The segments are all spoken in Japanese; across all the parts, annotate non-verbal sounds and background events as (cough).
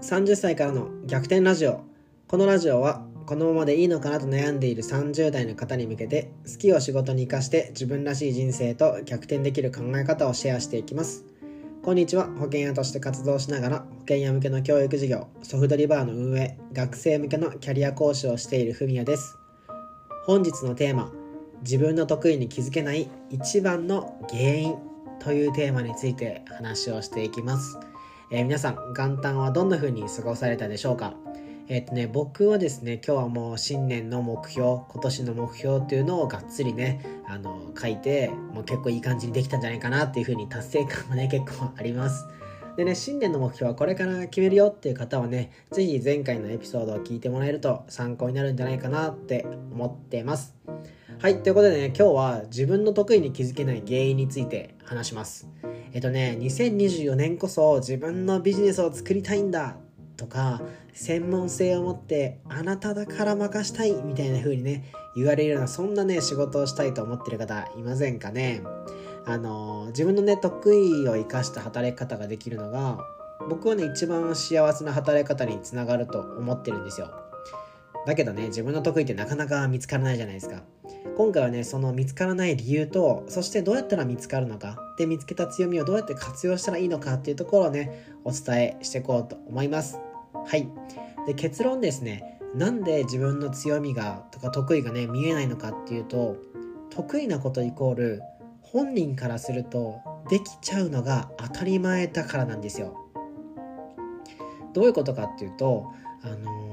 30歳からの逆転ラジオ。このラジオはこのままでいいのかなと悩んでいる30代の方に向けて好きを仕事に生かして自分らしい人生と逆転できる考え方をシェアしていきます。こんにちは。保険屋として活動しながら保険屋向けの教育事業ソフトリバーの運営学生向けのキャリア講師をしているふみやです。本日のテーマ自分の得意に気づけない一番の原因というテーマについて話をしていきます。えー、皆さん元旦はどんな風に過ごされたでしょうか？えっ、とね僕はですね今日はもう新年の目標今年の目標っていうのをがっつりねあの書いてもう結構いい感じにできたんじゃないかなっていう風に達成感がね (laughs) 結構ありますでね、新年の目標はこれから決めるよっていう方はね、是非前回のエピソードを聞いてもらえると参考になるんじゃないかなって思ってます。はい、ということでね、今日は自分の得意に気づけない原因について話します。えっとね、2024年こそ自分のビジネスを作りたいんだとか、専門性を持ってあなただから任したいみたいな風にね、言われるようなそんなね、仕事をしたいと思ってる方いませんかね。あの、自分のね、得意を生かした働き方ができるのが、僕はね、一番幸せな働き方につながると思ってるんですよ。だけどね、自分の得意ってなかなか見つからないじゃないですか。今回はね、その見つからない理由と、そしてどうやったら見つかるのか、で、見つけた強みをどうやって活用したらいいのかっていうところをね、お伝えしていこうと思います。はい。で、結論ですね、なんで自分の強みが、とか得意がね、見えないのかっていうと、得意なことイコール、本人からすると、できちゃうのが当たり前だからなんですよ。どういうことかっていうと、あの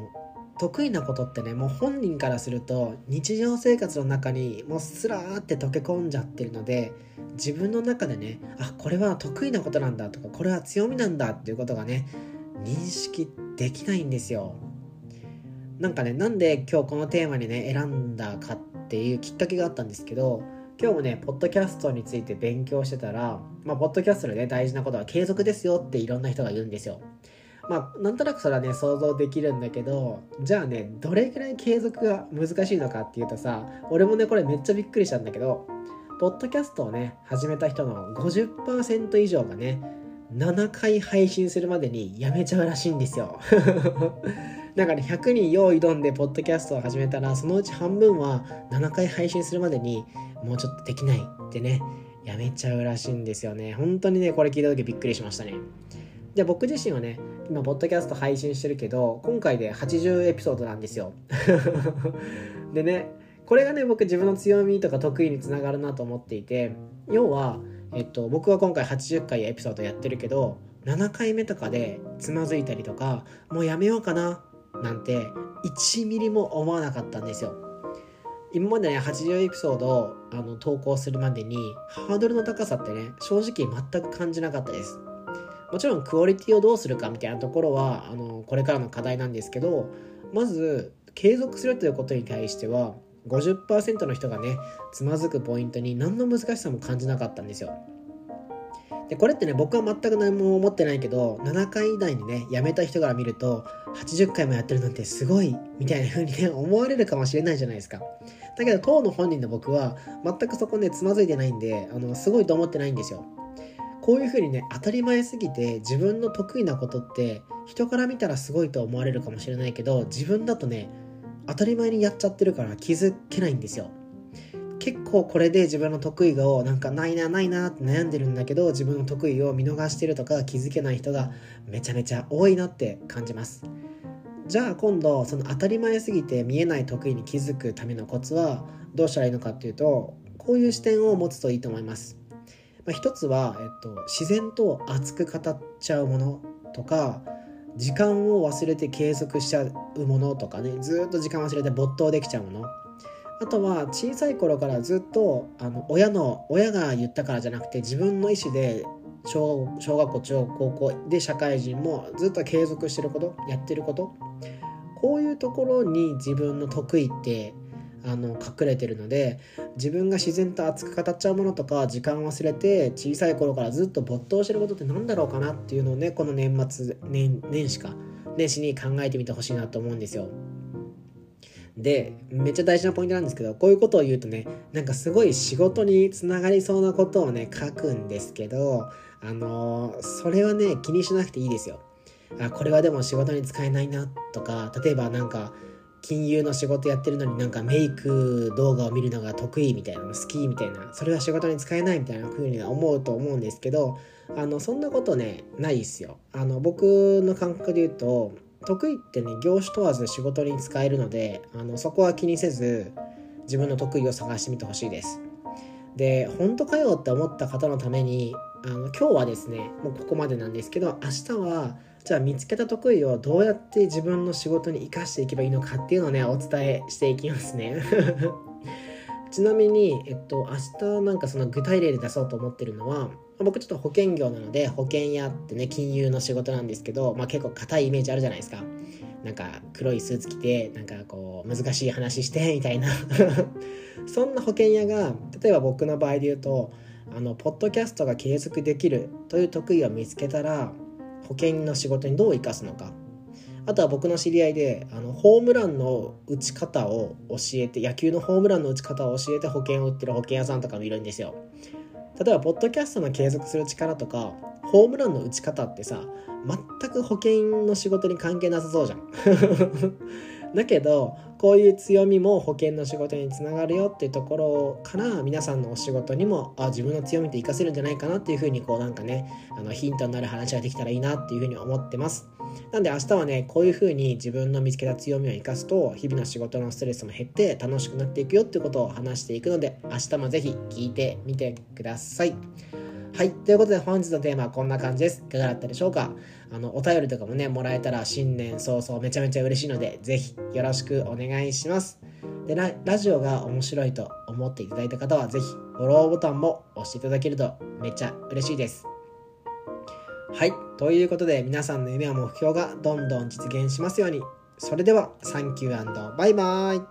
得意なことってねもう本人からすると日常生活の中にもうスラーって溶け込んじゃってるので自分の中でねあこれは得意なことなんだとかこれは強みなんだっていうことがね認識できないんですよ。なんかねなんで今日このテーマにね選んだかっていうきっかけがあったんですけど今日もねポッドキャストについて勉強してたらまあポッドキャストでね大事なことは継続ですよっていろんな人が言うんですよ。まあなんとなくそれはね想像できるんだけどじゃあねどれぐらい継続が難しいのかっていうとさ俺もねこれめっちゃびっくりしたんだけどポッドキャストをね始めた人の50%以上がね7回配信するまでにやめちゃうらしいんですよ。(laughs) だから100人用意どんでポッドキャストを始めたらそのうち半分は7回配信するまでにもうちょっとできないってねやめちゃうらしいんですよね。本当にねこれ聞いた時びっくりしましたね。で僕自身はね今ポッドキャスト配信してるけど今回で80エピソードなんですよ。(laughs) でねこれがね僕自分の強みとか得意につながるなと思っていて要は、えっと、僕は今回80回エピソードやってるけど7回目とかでつまずいたりとかもうやめようかななんて1ミリも思わなかったんですよ。今までね80エピソードあの投稿するまでにハードルの高さってね正直全く感じなかったです。もちろんクオリティをどうするかみたいなところはあのこれからの課題なんですけどまず継続するということに対しては50%の人がねつまずくポイントに何の難しさも感じなかったんですよ。でこれってね僕は全く何も思ってないけど7回以内にね辞めた人から見ると80回もやってるなんてすごいみたいな風にね (laughs) 思われるかもしれないじゃないですかだけど当の本人の僕は全くそこねつまずいてないんであのすごいと思ってないんですよこういうふうにね当たり前すぎて自分の得意なことって人から見たらすごいと思われるかもしれないけど自分だとね当たり前にやっちゃってるから気づけないんですよ。結構これで自分の得意をなんかないなないなって悩んでるんだけど自分の得意を見逃してるとか気づけない人がめちゃめちゃ多いなって感じます。じゃあ今度その当たり前すぎて見えない得意に気づくためのコツはどうしたらいいのかっていうとこういう視点を持つといいと思います。まあ、一つは、えっと、自然と熱く語っちゃうものとか時間を忘れて継続しちゃうものとかねずっと時間忘れて没頭できちゃうもの。あとは小さい頃からずっとあの親の親が言ったからじゃなくて自分の意思で小小学校中高校で社会人もずっと継続してることやってること。こういうところに自分の得意ってあの隠れてるので自分が自然と熱く語っちゃうものとか時間を忘れて小さい頃からずっと没頭してることって何だろうかなっていうのをねこの年末年年始か年始に考えてみてほしいなと思うんですよ。でめっちゃ大事なポイントなんですけどこういうことを言うとねなんかすごい仕事につながりそうなことをね書くんですけどあのー、それはね気にしなくていいですよ。あこれはでも仕事に使えないなとか例えばなんか金融の仕事やってるのになんかメイク動画を見るのが得意みたいなの好きみたいなそれは仕事に使えないみたいな風に思うと思うんですけどあのそんなことねないですよ。あの僕の感覚で言うと得意ってね業種問わず仕事に使えるのであのそこは気にせず自分の得意を探してみてほしいです。で本当かよって思った方のためにあの今日はですねもうここまでなんですけど明日はじゃあ見つけた得意をどうやって自分の仕事に生かしていけばいいのかっていうのをねお伝えしていきますね。(laughs) ちなみに、えっと、明日なんかその具体例で出そうと思ってるのは僕ちょっと保険業なので保険屋ってね金融の仕事なんですけど、まあ、結構硬いイメージあるじゃないですか。なんか黒いスーツ着てなんかこう難しい話して (laughs) みたいな。(laughs) そんな保険屋が例えば僕の場合で言うとあのポッドキャストが継続できるという得意を見つけたら保険の仕事にどう生かすのか。あとは僕の知り合いであのホームランの打ち方を教えて野球のホームランの打ち方を教えて保険を売ってる保険屋さんとかもいるんですよ。例えばポッドキャストの継続する力とかホームランの打ち方ってさ全く保険の仕事に関係なさそうじゃん。だけどこういう強みも保険の仕事につながるよっていうところから皆さんのお仕事にもあ自分の強みって活かせるんじゃないかなっていうふうにこうなんかねあのヒントになる話ができたらいいなっていうふうに思ってます。なんで明日はねこういうふうに自分の見つけた強みを生かすと日々の仕事のストレスも減って楽しくなっていくよっていうことを話していくので明日もぜひ聞いてみてください。はい。ということで本日のテーマはこんな感じです。いかがだったでしょうか？あの、お便りとかもね、もらえたら新年早々めちゃめちゃ嬉しいので、ぜひよろしくお願いします。でラ、ラジオが面白いと思っていただいた方は、ぜひフォローボタンも押していただけるとめっちゃ嬉しいです。はい。ということで、皆さんの夢や目標がどんどん実現しますように。それでは、サンキューバイバーイ。